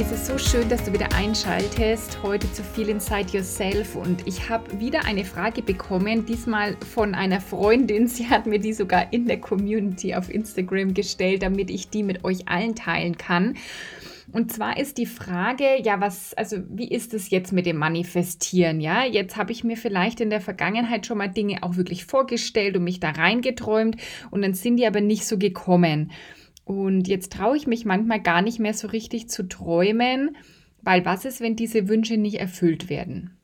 Es ist so schön, dass du wieder einschaltest. Heute zu viel Inside Yourself. Und ich habe wieder eine Frage bekommen, diesmal von einer Freundin. Sie hat mir die sogar in der Community auf Instagram gestellt, damit ich die mit euch allen teilen kann. Und zwar ist die Frage, ja, was, also wie ist es jetzt mit dem Manifestieren? Ja, jetzt habe ich mir vielleicht in der Vergangenheit schon mal Dinge auch wirklich vorgestellt und mich da reingeträumt und dann sind die aber nicht so gekommen. Und jetzt traue ich mich manchmal gar nicht mehr so richtig zu träumen, weil was ist, wenn diese Wünsche nicht erfüllt werden?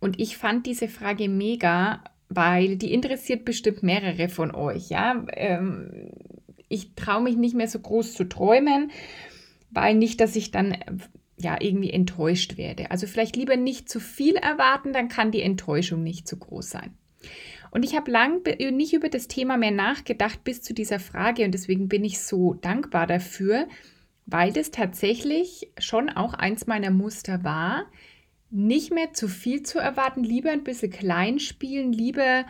Und ich fand diese Frage mega, weil die interessiert bestimmt mehrere von euch. Ja, ähm, ich traue mich nicht mehr so groß zu träumen, weil nicht, dass ich dann ja irgendwie enttäuscht werde. Also vielleicht lieber nicht zu viel erwarten, dann kann die Enttäuschung nicht zu groß sein. Und ich habe lang nicht über das Thema mehr nachgedacht bis zu dieser Frage und deswegen bin ich so dankbar dafür, weil das tatsächlich schon auch eins meiner Muster war, nicht mehr zu viel zu erwarten, lieber ein bisschen klein spielen, lieber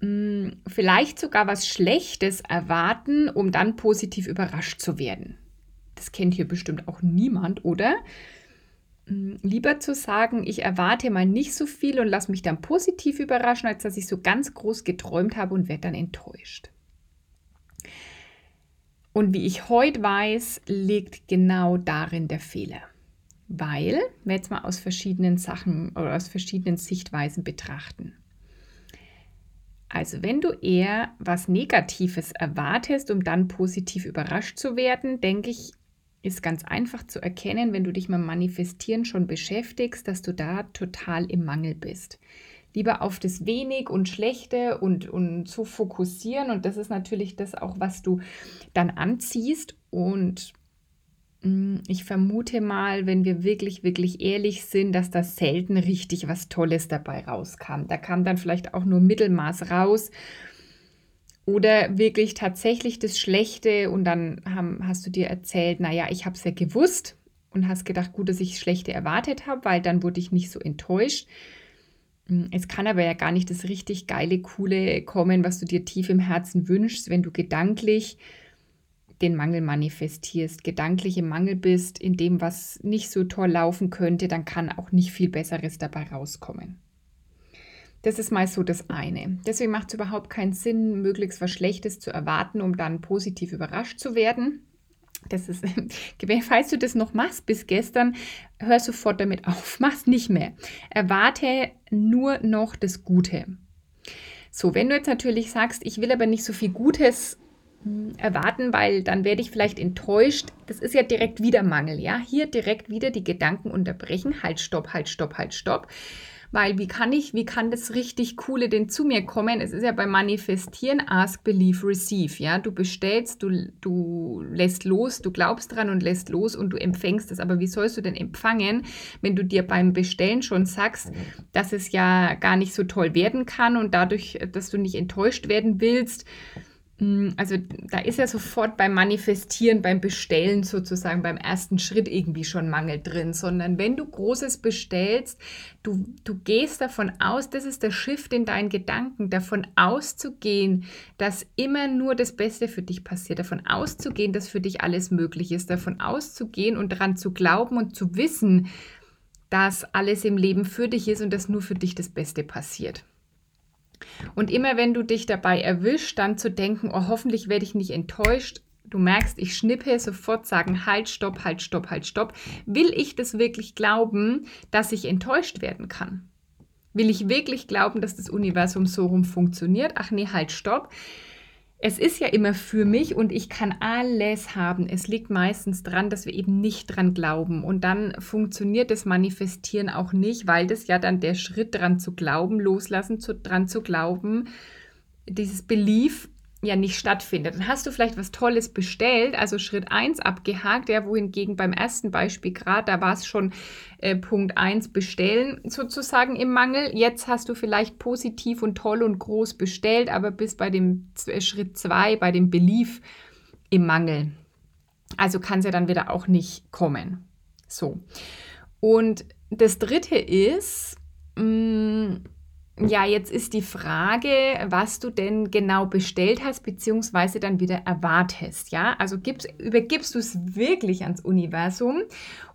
mh, hm, vielleicht sogar was Schlechtes erwarten, um dann positiv überrascht zu werden. Das kennt hier bestimmt auch niemand, oder? Mm, lieber zu sagen, ich erwarte mal nicht so viel und lasse mich dann positiv überraschen, als dass ich so ganz groß geträumt habe und werde dann enttäuscht. Und wie ich heute weiß, liegt genau darin der Fehler. Weil, wir jetzt mal aus verschiedenen Sachen oder aus verschiedenen Sichtweisen betrachten. Also wenn du eher was Negatives erwartest, um dann positiv überrascht zu werden, denke ich, ist ganz einfach zu erkennen, wenn du dich mal manifestieren schon beschäftigst, dass du da total im Mangel bist. Lieber auf das Wenig und Schlechte und, und zu fokussieren. Und das ist natürlich das auch, was du dann anziehst. Und mm, ich vermute mal, wenn wir wirklich, wirklich ehrlich sind, dass da selten richtig was Tolles dabei rauskam. Da kam dann vielleicht auch nur Mittelmaß raus oder wirklich tatsächlich das Schlechte und dann haben, hast du dir erzählt, naja, ich habe es ja gewusst und hast gedacht, gut, dass ich das Schlechte erwartet habe, weil dann wurde ich nicht so enttäuscht. Hm, es kann aber ja gar nicht das richtig geile, coole kommen, was du dir tief im Herzen wünschst, wenn du gedanklich den Mangel manifestierst, gedanklich im Mangel bist in dem, was nicht so toll laufen könnte, dann kann auch nicht viel Besseres dabei rauskommen. Das ist mal so das eine. Deswegen macht es überhaupt keinen Sinn, möglichst was Schlechtes zu erwarten, um dann positiv überrascht zu werden. Das ist, falls du das noch machst bis gestern, hör sofort damit auf. Mach's nicht mehr. Erwarte nur noch das Gute. So, wenn du jetzt natürlich sagst, ich will aber nicht so viel Gutes hm, erwarten, weil dann werde ich vielleicht enttäuscht. Das ist ja direkt wieder Mangel, ja? Hier direkt wieder die Gedanken unterbrechen. Halt, stopp, halt, stopp, halt, stopp. Weil wie kann ich, wie kann das richtig Coole denn zu mir kommen? Es ist ja beim Manifestieren Ask, Believe, Receive. Ja, du bestellst, du, du lässt los, du glaubst dran und lässt los und du empfängst es. Aber wie sollst du denn empfangen, wenn du dir beim Bestellen schon sagst, dass es ja gar nicht so toll werden kann und dadurch, dass du nicht enttäuscht werden willst? Mm, also da ist ja sofort beim Manifestieren, beim Bestellen sozusagen, beim ersten Schritt irgendwie schon Mangel drin, sondern wenn du Großes bestellst, du, du gehst davon aus, das ist der Shift in deinen Gedanken, davon auszugehen, dass immer nur das Beste für dich passiert, davon auszugehen, dass für dich alles möglich ist, davon auszugehen und daran zu glauben und zu wissen, dass alles im Leben für dich ist und dass nur für dich das Beste passiert. Und immer wenn du dich dabei erwischst, dann zu denken, oh, hoffentlich werde ich nicht enttäuscht. Du merkst, ich schnippe, sofort sagen, halt, stopp, halt, stopp, halt, stopp. Will ich das wirklich glauben, dass ich enttäuscht werden kann? Will ich wirklich glauben, dass das Universum so rum funktioniert? Ach nee, halt, stopp es ist ja immer für mich und ich kann alles haben. Es liegt meistens dran, dass wir eben nicht dran glauben. Und dann funktioniert das Manifestieren auch nicht, weil das ja dann der Schritt dran zu glauben, loslassen, zu, dran zu glauben, dieses Belief, ja nicht stattfindet. Dann hast du vielleicht was Tolles bestellt, also Schritt 1 abgehakt, ja, wohingegen beim ersten Beispiel gerade, da war es schon äh, Punkt 1 bestellen sozusagen im Mangel. Jetzt hast du vielleicht positiv und toll und groß bestellt, aber bis bei dem äh, Schritt 2, bei dem Belief im Mangel. Also kann es ja dann wieder auch nicht kommen. So. Und das dritte ist, mh, mm, ja, jetzt ist die Frage, was du denn genau bestellt hast, beziehungsweise dann wieder erwartest. Ja, also gibst, übergibst du es wirklich ans Universum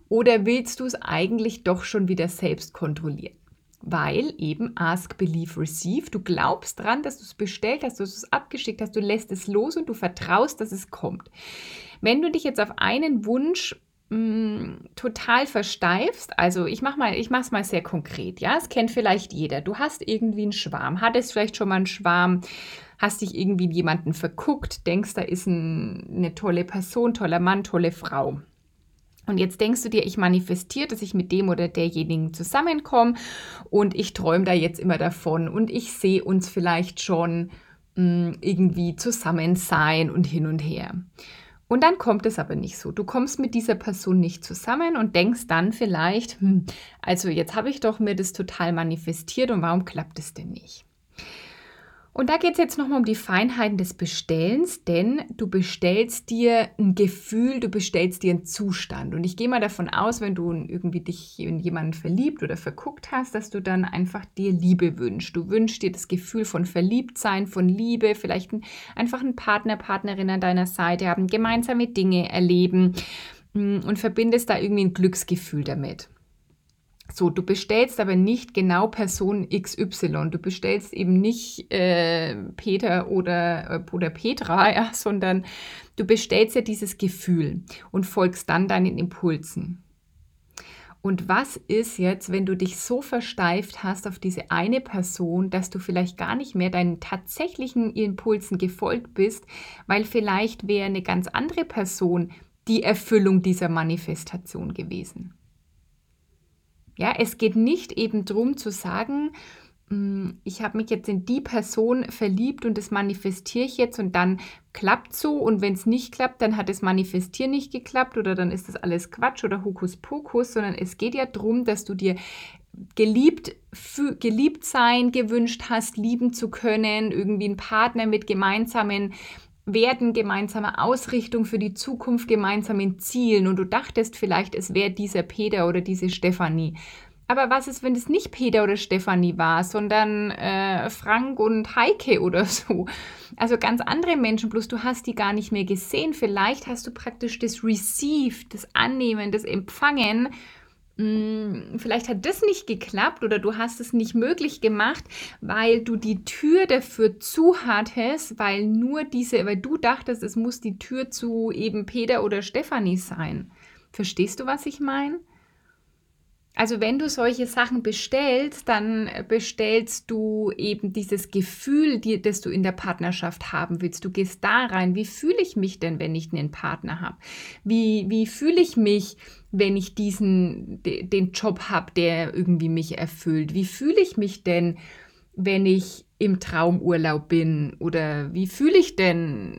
oder willst du es eigentlich doch schon wieder selbst kontrollieren? Weil eben Ask, Believe, Receive, du glaubst dran, dass du es bestellt hast, dass du es abgeschickt hast, du lässt es los und du vertraust, dass es kommt. Wenn du dich jetzt auf einen Wunsch total versteifst, also ich mache mal, ich mache es mal sehr konkret, ja, es kennt vielleicht jeder. Du hast irgendwie einen Schwarm, hattest vielleicht schon mal einen Schwarm, hast dich irgendwie in jemanden verguckt, denkst, da ist ein, eine tolle Person, toller Mann, tolle Frau. Und jetzt denkst du dir, ich manifestiere, dass ich mit dem oder derjenigen zusammenkomme und ich träume da jetzt immer davon und ich sehe uns vielleicht schon mh, mm, irgendwie zusammen sein und hin und her. Und dann kommt es aber nicht so. Du kommst mit dieser Person nicht zusammen und denkst dann vielleicht, hm, also jetzt habe ich doch mir das total manifestiert und warum klappt es denn nicht? Und da geht es jetzt nochmal um die Feinheiten des Bestellens, denn du bestellst dir ein Gefühl, du bestellst dir einen Zustand. Und ich gehe mal davon aus, wenn du irgendwie dich in jemanden verliebt oder verguckt hast, dass du dann einfach dir Liebe wünschst. Du wünschst dir das Gefühl von Verliebtsein, von Liebe, vielleicht ein, einfach einen Partner, Partnerin an deiner Seite haben, gemeinsame Dinge erleben mm, und verbindest da irgendwie ein Glücksgefühl damit. So, du bestellst aber nicht genau Person XY. Du bestellst eben nicht äh, Peter oder, äh, oder Petra, ja, sondern du bestellst ja dieses Gefühl und folgst dann deinen Impulsen. Und was ist jetzt, wenn du dich so versteift hast auf diese eine Person, dass du vielleicht gar nicht mehr deinen tatsächlichen Impulsen gefolgt bist, weil vielleicht wäre eine ganz andere Person die Erfüllung dieser Manifestation gewesen? Ja, es geht nicht eben darum zu sagen, hm, ich habe mich jetzt in die Person verliebt und das manifestiere ich jetzt und dann klappt so und wenn es nicht klappt, dann hat das Manifestieren nicht geklappt oder dann ist das alles Quatsch oder Hokuspokus, sondern es geht ja darum, dass du dir geliebt, geliebt sein gewünscht hast, lieben zu können, irgendwie einen Partner mit gemeinsamen Werten, gemeinsamer Ausrichtung für die Zukunft, gemeinsamen Zielen und du dachtest vielleicht, es wäre dieser Peter oder diese Stefanie. Aber was ist, wenn es nicht Peter oder Stefanie war, sondern äh, Frank und Heike oder so? Also ganz andere Menschen, bloß du hast die gar nicht mehr gesehen. Vielleicht hast du praktisch das Receive, das Annehmen, das Empfangen hm, vielleicht hat das nicht geklappt oder du hast es nicht möglich gemacht, weil du die Tür dafür zu hattest, weil nur diese, weil du dachtest, es muss die Tür zu eben Peter oder Stefanie sein. Verstehst du, was ich meine? Also wenn du solche Sachen bestellst, dann bestellst du eben dieses Gefühl, die, das du in der Partnerschaft haben willst. Du gehst da rein, wie fühle ich mich denn, wenn ich einen Partner habe? Wie, wie fühle ich mich, wenn ich diesen, den Job habe, der irgendwie mich erfüllt? Wie fühle ich mich denn, wenn ich im Traumurlaub bin oder wie fühle ich denn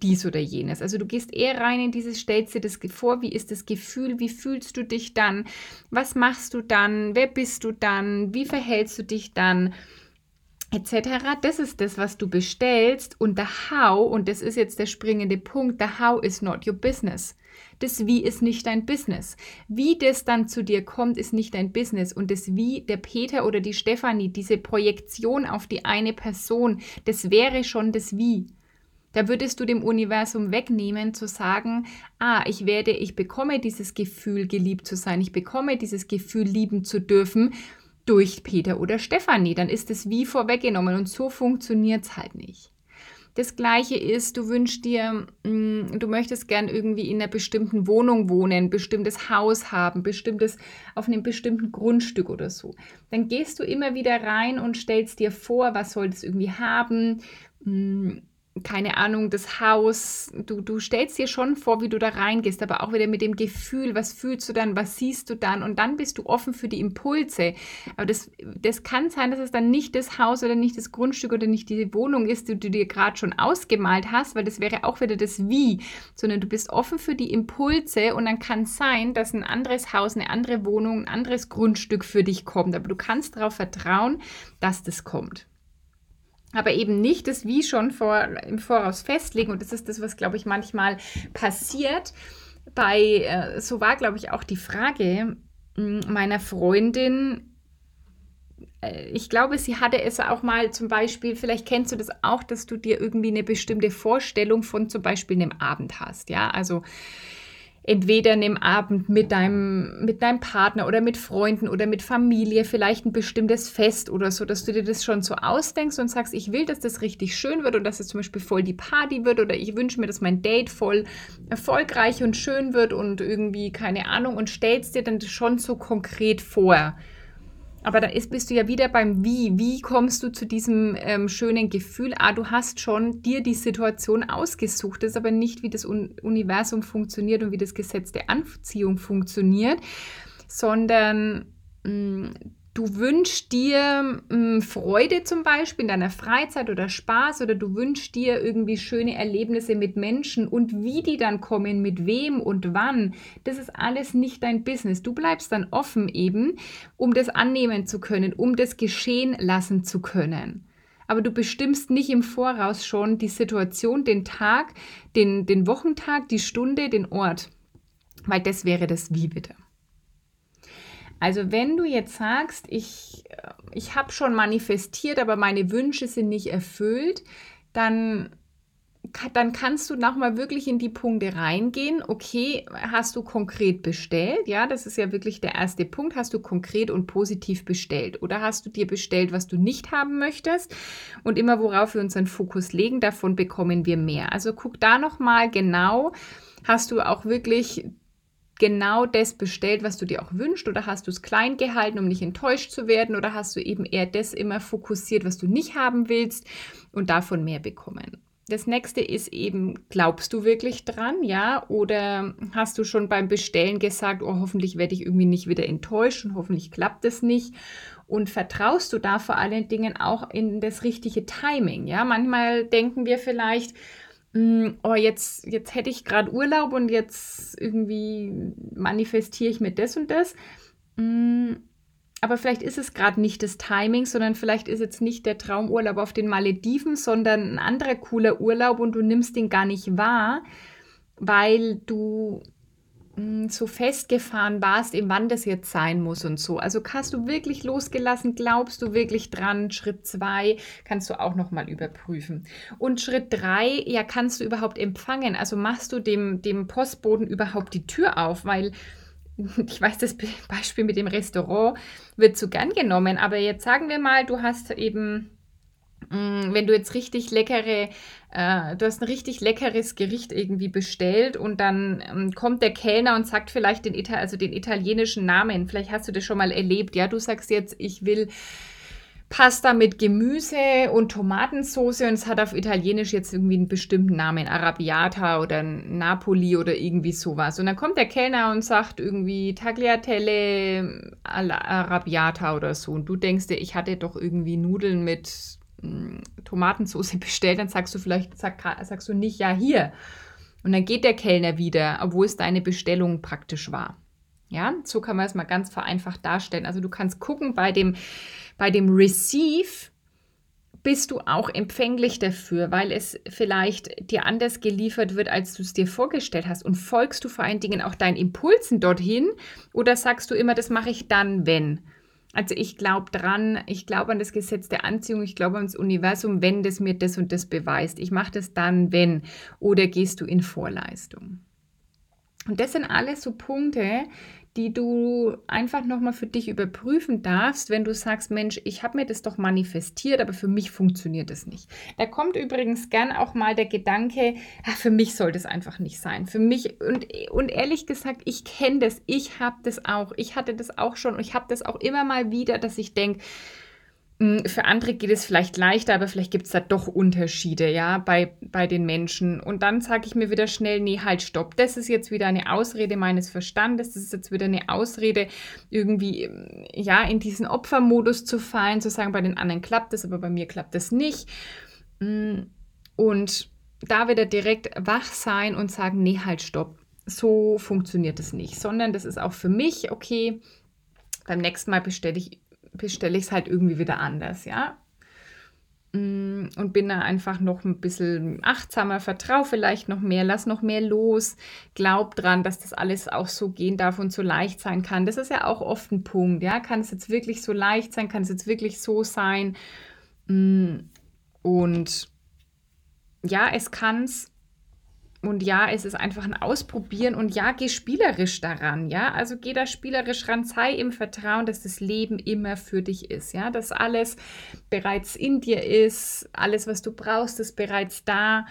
dies oder jenes. Also du gehst eher rein in dieses, stellst dir das vor, wie ist das Gefühl, wie fühlst du dich dann, was machst du dann, wer bist du dann, wie verhältst du dich dann etc. Das ist das, was du bestellst und der How, und das ist jetzt der springende Punkt, der How is not your business. Das Wie ist nicht dein Business. Wie das dann zu dir kommt, ist nicht dein Business. Und das Wie, der Peter oder die Stefanie, diese Projektion auf die eine Person, das wäre schon das Wie. Da würdest du dem Universum wegnehmen, zu sagen, ah, ich werde, ich bekomme dieses Gefühl, geliebt zu sein, ich bekomme dieses Gefühl, lieben zu dürfen durch Peter oder Stefanie. Dann ist es wie vorweggenommen und so funktioniert es halt nicht. Das gleiche ist, du wünschst dir, mm, du möchtest gern irgendwie in einer bestimmten Wohnung wohnen, bestimmtes Haus haben, bestimmtes auf einem bestimmten Grundstück oder so. Dann gehst du immer wieder rein und stellst dir vor, was soll es irgendwie haben, mm, keine Ahnung, das Haus, du, du stellst dir schon vor, wie du da reingehst, aber auch wieder mit dem Gefühl, was fühlst du dann, was siehst du dann und dann bist du offen für die Impulse. Aber das, das kann sein, dass es dann nicht das Haus oder nicht das Grundstück oder nicht diese Wohnung ist, die du dir gerade schon ausgemalt hast, weil das wäre auch wieder das Wie, sondern du bist offen für die Impulse und dann kann es sein, dass ein anderes Haus, eine andere Wohnung, ein anderes Grundstück für dich kommt. Aber du kannst darauf vertrauen, dass das kommt aber eben nicht das Wie schon vor, im Voraus festlegen. Und das ist das, was, glaube ich, manchmal passiert. Bei, äh, so war, glaube ich, auch die Frage meiner Freundin. Äh, ich glaube, sie hatte es auch mal zum Beispiel, vielleicht kennst du das auch, dass du dir irgendwie eine bestimmte Vorstellung von zum Beispiel einem Abend hast. Ja, also entweder an dem Abend mit deinem, mit deinem Partner oder mit Freunden oder mit Familie, vielleicht ein bestimmtes Fest oder so, dass du dir das schon so ausdenkst und sagst, ich will, dass das richtig schön wird und dass es zum Beispiel voll die Party wird oder ich wünsche mir, dass mein Date voll erfolgreich und schön wird und irgendwie keine Ahnung und stellst dir dann schon so konkret vor. Aber da ist, bist du ja wieder beim Wie. Wie kommst du zu diesem ähm, schönen Gefühl? Ah, du hast schon dir die Situation ausgesucht. Das ist aber nicht, wie das Un Universum funktioniert und wie das Gesetz der Anziehung funktioniert, sondern mh, mm, du wünschst dir mh, hm, Freude zum Beispiel in deiner Freizeit oder Spaß oder du wünschst dir irgendwie schöne Erlebnisse mit Menschen und wie die dann kommen, mit wem und wann, das ist alles nicht dein Business. Du bleibst dann offen eben, um das annehmen zu können, um das geschehen lassen zu können. Aber du bestimmst nicht im Voraus schon die Situation, den Tag, den, den Wochentag, die Stunde, den Ort. Weil das wäre das Wie bitte. Also wenn du jetzt sagst, ich, äh, ich habe schon manifestiert, aber meine Wünsche sind nicht erfüllt, dann, dann kannst du nochmal wirklich in die Punkte reingehen. Okay, hast du konkret bestellt? Ja, das ist ja wirklich der erste Punkt. Hast du konkret und positiv bestellt? Oder hast du dir bestellt, was du nicht haben möchtest? Und immer worauf wir unseren Fokus legen, davon bekommen wir mehr. Also guck da nochmal genau. Hast du auch wirklich genau das bestellt, was du dir auch wünschst? Oder hast du es klein gehalten, um nicht enttäuscht zu werden? Oder hast du eben eher das immer fokussiert, was du nicht haben willst und davon mehr bekommen? Das nächste ist eben, glaubst du wirklich dran, ja? Oder hast du schon beim Bestellen gesagt, oh, hoffentlich werde ich irgendwie nicht wieder enttäuscht und hoffentlich klappt es nicht? Und vertraust du da vor allen Dingen auch in das richtige Timing, ja? Manchmal denken wir vielleicht, oh, jetzt, jetzt hätte ich gerade Urlaub und jetzt irgendwie manifestiere ich mir das und das. Hm, aber vielleicht ist es gerade nicht das Timing, sondern vielleicht ist jetzt nicht der Traumurlaub auf den Malediven, sondern ein anderer cooler Urlaub und du nimmst den gar nicht wahr, weil du so festgefahren warst, eben wann das jetzt sein muss und so. Also hast du wirklich losgelassen, glaubst du wirklich dran? Schritt zwei kannst du auch nochmal überprüfen. Und Schritt drei, ja, kannst du überhaupt empfangen? Also machst du dem, dem Postboten überhaupt die Tür auf, weil ich weiß, das Beispiel mit dem Restaurant wird zu gern genommen, aber jetzt sagen wir mal, du hast eben Mm, wenn du jetzt richtig leckere, äh, du hast ein richtig leckeres Gericht irgendwie bestellt und dann ähm, kommt der Kellner und sagt vielleicht den, Ita also den italienischen Namen. Vielleicht hast du das schon mal erlebt. Ja, du sagst jetzt, ich will Pasta mit Gemüse und Tomatensauce und es hat auf Italienisch jetzt irgendwie einen bestimmten Namen, Arabiata oder Napoli oder irgendwie sowas. Und dann kommt der Kellner und sagt irgendwie Tagliatelle Arabiata oder so. Und du denkst dir, ich hatte doch irgendwie Nudeln mit Tomatensauce bestellt, dann sagst du vielleicht, sag, sagst du nicht, ja, hier. Und dann geht der Kellner wieder, obwohl es deine Bestellung praktisch war. Ja, so kann man es mal ganz vereinfacht darstellen. Also du kannst gucken, bei dem, bei dem Receive bist du auch empfänglich dafür, weil es vielleicht dir anders geliefert wird, als du es dir vorgestellt hast. Und folgst du vor allen Dingen auch deinen Impulsen dorthin oder sagst du immer, das mache ich dann, wenn? Also ich glaube dran, ich glaube an das Gesetz der Anziehung, ich glaube ans Universum, wenn das mir das und das beweist. Ich mache das dann, wenn. Oder gehst du in Vorleistung? Und das sind alles so Punkte, die du einfach nochmal für dich überprüfen darfst, wenn du sagst, Mensch, ich habe mir das doch manifestiert, aber für mich funktioniert es nicht. Da kommt übrigens gern auch mal der Gedanke, ach, für mich soll das einfach nicht sein. Für mich, und, und ehrlich gesagt, ich kenne das, ich habe das auch, ich hatte das auch schon und ich habe das auch immer mal wieder, dass ich denke, für andere geht es vielleicht leichter, aber vielleicht gibt es da doch Unterschiede, ja, bei, bei den Menschen. Und dann sage ich mir wieder schnell, nee, halt, stopp. Das ist jetzt wieder eine Ausrede meines Verstandes. Das ist jetzt wieder eine Ausrede, irgendwie, hm, ja, in diesen Opfermodus zu fallen, zu sagen, bei den anderen klappt das, aber bei mir klappt das nicht. Hm, und da wieder direkt wach sein und sagen, nee, halt, stopp. So funktioniert es nicht, sondern das ist auch für mich, okay, beim nächsten Mal bestelle ich bestelle ich es halt irgendwie wieder anders, ja. Mm, und bin da einfach noch ein bisschen achtsamer, vertraue vielleicht noch mehr, lass noch mehr los, glaub dran, dass das alles auch so gehen darf und so leicht sein kann. Das ist ja auch oft ein Punkt, ja. Kann es jetzt wirklich so leicht sein? Kann es jetzt wirklich so sein? Mm, und ja, es kann es und ja, es ist einfach ein Ausprobieren und ja, geh spielerisch daran, ja. Also geh da spielerisch ran, sei im Vertrauen, dass das Leben immer für dich ist, ja. Dass alles bereits in dir ist, alles, was du brauchst, ist bereits da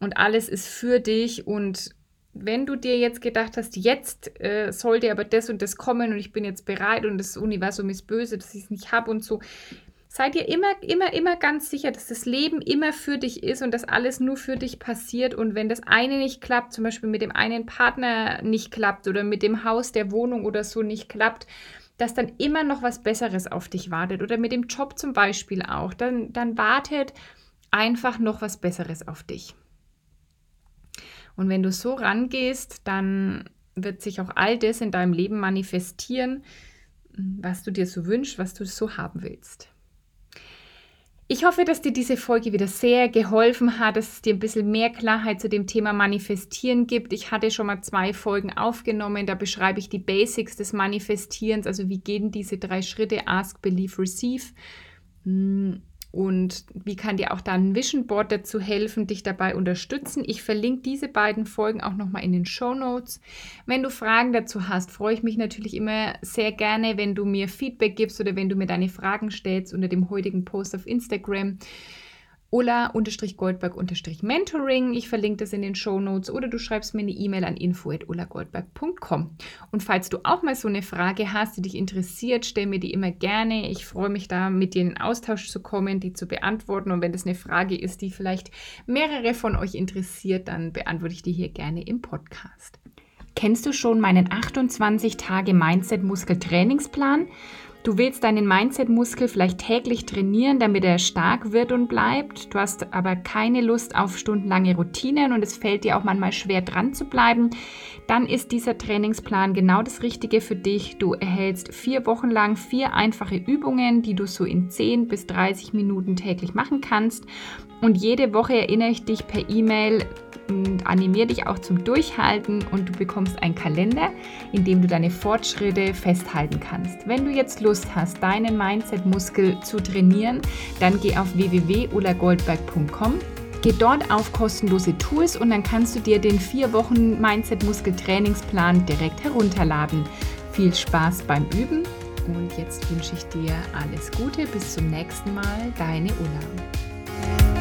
und alles ist für dich und wenn du dir jetzt gedacht hast, jetzt äh, sollte aber das und das kommen und ich bin jetzt bereit und das Universum ist böse, dass ich es nicht habe und so, sei dir immer, immer, immer ganz sicher, dass das Leben immer für dich ist und dass alles nur für dich passiert. Und wenn das eine nicht klappt, zum Beispiel mit dem einen Partner nicht klappt oder mit dem Haus, der Wohnung oder so nicht klappt, dass dann immer noch was Besseres auf dich wartet. Oder mit dem Job zum Beispiel auch. Dann, dann wartet einfach noch was Besseres auf dich. Und wenn du so rangehst, dann wird sich auch all das in deinem Leben manifestieren, was du dir so wünschst, was du so haben willst. Ich hoffe, dass dir diese Folge wieder sehr geholfen hat, dass es dir ein bisschen mehr Klarheit zu dem Thema Manifestieren gibt. Ich hatte schon mal zwei Folgen aufgenommen, da beschreibe ich die Basics des Manifestierens, also wie gehen diese drei Schritte, Ask, Believe, Receive. Hm, und wie kann dir auch dein Vision Board dazu helfen, dich dabei unterstützen? Ich verlinke diese beiden Folgen auch nochmal in den Show Notes. Wenn du Fragen dazu hast, freue ich mich natürlich immer sehr gerne, wenn du mir Feedback gibst oder wenn du mir deine Fragen stellst unter dem heutigen Post auf Instagram. Ulla-Goldberg-Mentoring. Ich verlinke das in den Show Notes oder du schreibst mir eine E-Mail an info.ullagoldberg.com. Und falls du auch mal so eine Frage hast, die dich interessiert, stell mir die immer gerne. Ich freue mich da, mit dir in Austausch zu kommen, die zu beantworten. Und wenn das eine Frage ist, die vielleicht mehrere von euch interessiert, dann beantworte ich die hier gerne im Podcast. Kennst du schon meinen 28 Tage Mindset Muskel Trainingsplan? Du willst deinen Mindset-Muskel vielleicht täglich trainieren, damit er stark wird und bleibt. Du hast aber keine Lust auf stundenlange Routinen und es fällt dir auch manchmal schwer dran zu bleiben. Dann ist dieser Trainingsplan genau das Richtige für dich. Du erhältst vier Wochen lang vier einfache Übungen, die du so in 10 bis 30 Minuten täglich machen kannst. Und jede Woche erinnere ich dich per E-Mail und animiere dich auch zum Durchhalten und du bekommst einen Kalender, in dem du deine Fortschritte festhalten kannst. Wenn du jetzt Lust hast, deinen Mindset-Muskel zu trainieren, dann geh auf www.ulagoldberg.com Geh dort auf kostenlose Tools und dann kannst du dir den vier Wochen Mindset-Muskel-Trainingsplan direkt herunterladen. Viel Spaß beim Üben und jetzt wünsche ich dir alles Gute. Bis zum nächsten Mal, deine Ulla.